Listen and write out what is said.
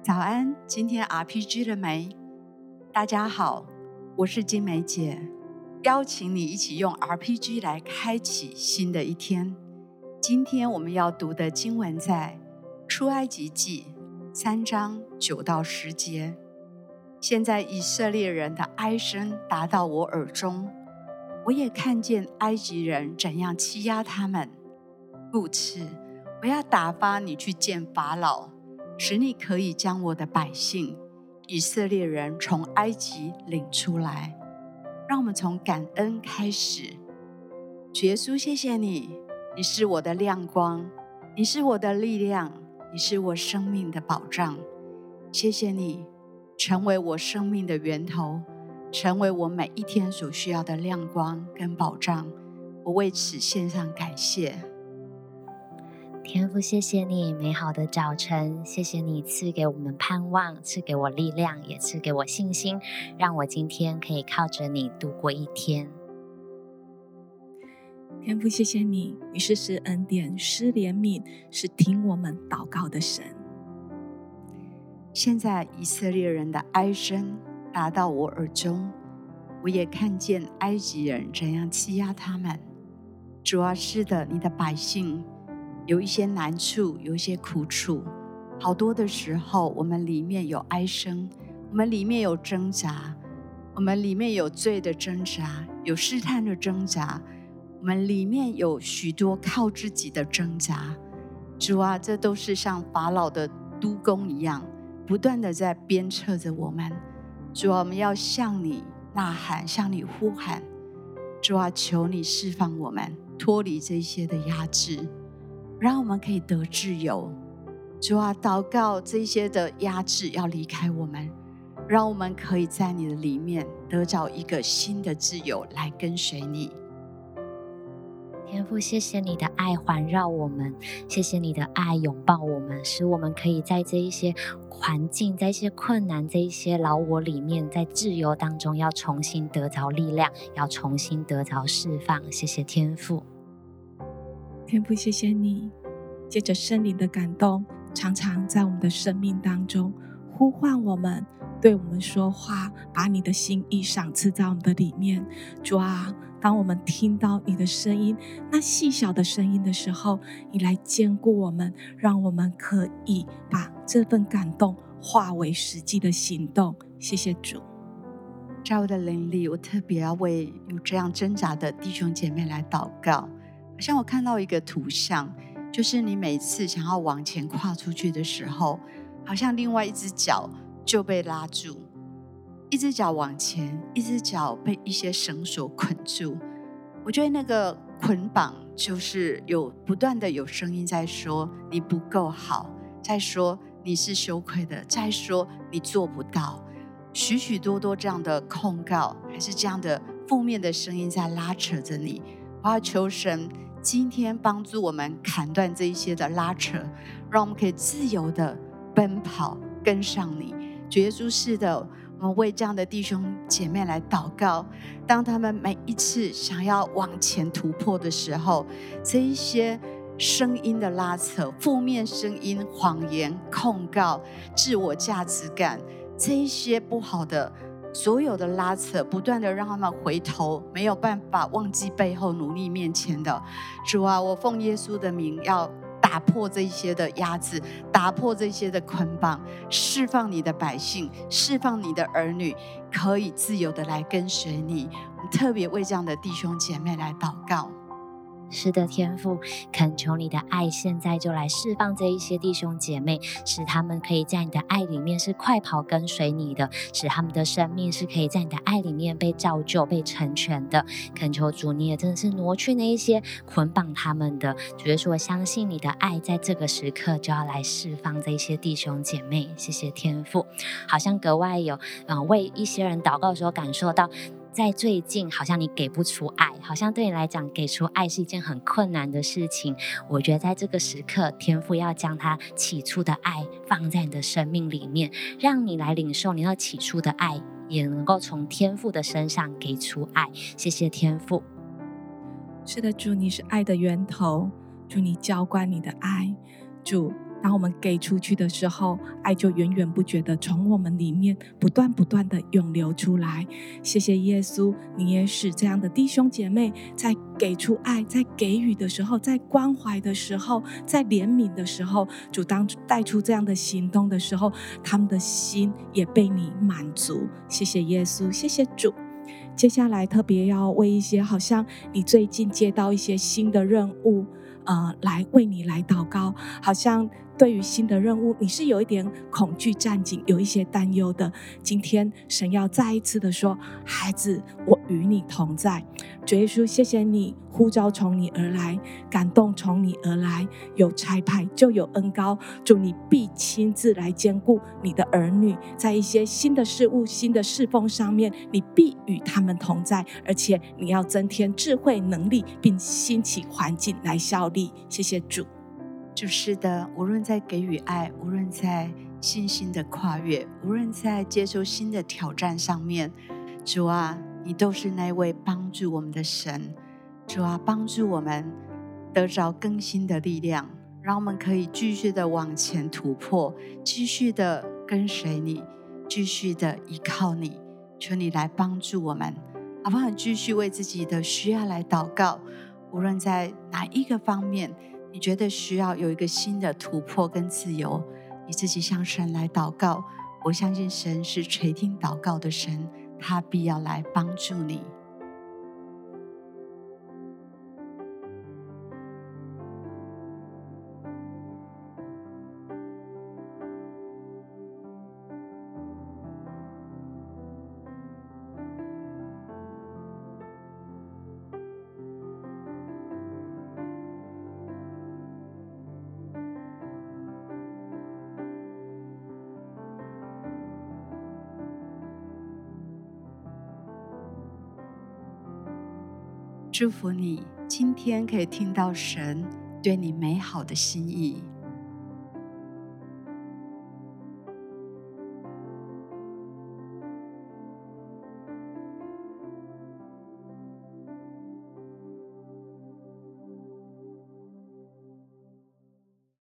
早安，今天 RPG 了没？大家好，我是金梅姐，邀请你一起用 RPG 来开启新的一天。今天我们要读的经文在出埃及记三章九到十节。现在以色列人的哀声达到我耳中，我也看见埃及人怎样欺压他们，故此我要打发你去见法老。使你可以将我的百姓以色列人从埃及领出来。让我们从感恩开始。主耶稣，谢谢你，你是我的亮光，你是我的力量，你是我生命的保障。谢谢你，成为我生命的源头，成为我每一天所需要的亮光跟保障。我为此献上感谢。天父，谢谢你美好的早晨，谢谢你赐给我们盼望，赐给我力量，也赐给我信心，让我今天可以靠着你度过一天。天父，谢谢你，你是施恩典、施怜悯，是听我们祷告的神。现在以色列人的哀声达到我耳中，我也看见埃及人怎样欺压他们。主啊，是的，你的百姓。有一些难处，有一些苦楚，好多的时候，我们里面有哀声，我们里面有挣扎，我们里面有罪的挣扎，有试探的挣扎，我们里面有许多靠自己的挣扎。主啊，这都是像法老的督工一样，不断的在鞭策着我们。主啊，我们要向你呐喊，向你呼喊。主啊，求你释放我们，脱离这些的压制。让我们可以得自由，主啊，祷告这些的压制要离开我们，让我们可以在你的里面得着一个新的自由来跟随你。天父，谢谢你的爱环绕我们，谢谢你的爱拥抱我们，使我们可以在这一些环境、在一些困难、这一些老我里面，在自由当中要重新得着力量，要重新得着释放。谢谢天父。天父，谢谢你，借着圣灵的感动，常常在我们的生命当中呼唤我们，对我们说话，把你的心意赏赐在我们的里面。主啊，当我们听到你的声音，那细小的声音的时候，你来坚固我们，让我们可以把这份感动化为实际的行动。谢谢主。在我的灵里，我特别要为有这样挣扎的弟兄姐妹来祷告。像我看到一个图像，就是你每次想要往前跨出去的时候，好像另外一只脚就被拉住，一只脚往前，一只脚被一些绳索捆住。我觉得那个捆绑就是有不断的有声音在说你不够好，在说你是羞愧的，在说你做不到，许许多多这样的控告，还是这样的负面的声音在拉扯着你。我要求神。今天帮助我们砍断这一些的拉扯，让我们可以自由的奔跑，跟上你。主耶稣，是的，我们为这样的弟兄姐妹来祷告。当他们每一次想要往前突破的时候，这一些声音的拉扯、负面声音、谎言、控告、自我价值感，这一些不好的。所有的拉扯，不断的让他们回头，没有办法忘记背后努力面前的。主啊，我奉耶稣的名，要打破这些的压制，打破这些的捆绑，释放你的百姓，释放你的儿女，可以自由的来跟随你。我们特别为这样的弟兄姐妹来祷告。是的，天父，恳求你的爱现在就来释放这一些弟兄姐妹，使他们可以在你的爱里面是快跑跟随你的，使他们的生命是可以在你的爱里面被造就、被成全的。恳求主，你也真的是挪去那一些捆绑他们的。主耶稣，我相信你的爱在这个时刻就要来释放这一些弟兄姐妹。谢谢天父，好像格外有嗯为一些人祷告的时候感受到。在最近，好像你给不出爱，好像对你来讲，给出爱是一件很困难的事情。我觉得在这个时刻，天父要将他起初的爱放在你的生命里面，让你来领受你那起初的爱，也能够从天父的身上给出爱。谢谢天父。是的，主，你是爱的源头，主，你浇灌你的爱，主，当我们给出去的时候，爱就源源不绝的从我们里面不断不断的涌流出来。谢谢耶稣，你也使这样的弟兄姐妹在给出爱、在给予的时候、在关怀的时候、在怜悯的时候，主当带出这样的行动的时候，他们的心也被你满足。谢谢耶稣，谢谢主。接下来特别要为一些好像你最近接到一些新的任务，呃，来为你来祷告，好像。对于新的任务，你是有一点恐惧战兢，有一些担忧的。今天神要再一次的说：“孩子，我与你同在。”主耶稣，谢谢你呼召从你而来，感动从你而来，有差派就有恩高。祝，你必亲自来兼顾你的儿女，在一些新的事物、新的侍奉上面，你必与他们同在，而且你要增添智慧能力，并兴起环境来效力。谢谢主。就是的，无论在给予爱，无论在信心的跨越，无论在接受新的挑战上面，主啊，你都是那位帮助我们的神。主啊，帮助我们得着更新的力量，让我们可以继续的往前突破，继续的跟随你，继续的依靠你。求你来帮助我们，好不好？继续为自己的需要来祷告，无论在哪一个方面。你觉得需要有一个新的突破跟自由，你自己向神来祷告。我相信神是垂听祷告的神，他必要来帮助你。祝福你，今天可以听到神对你美好的心意。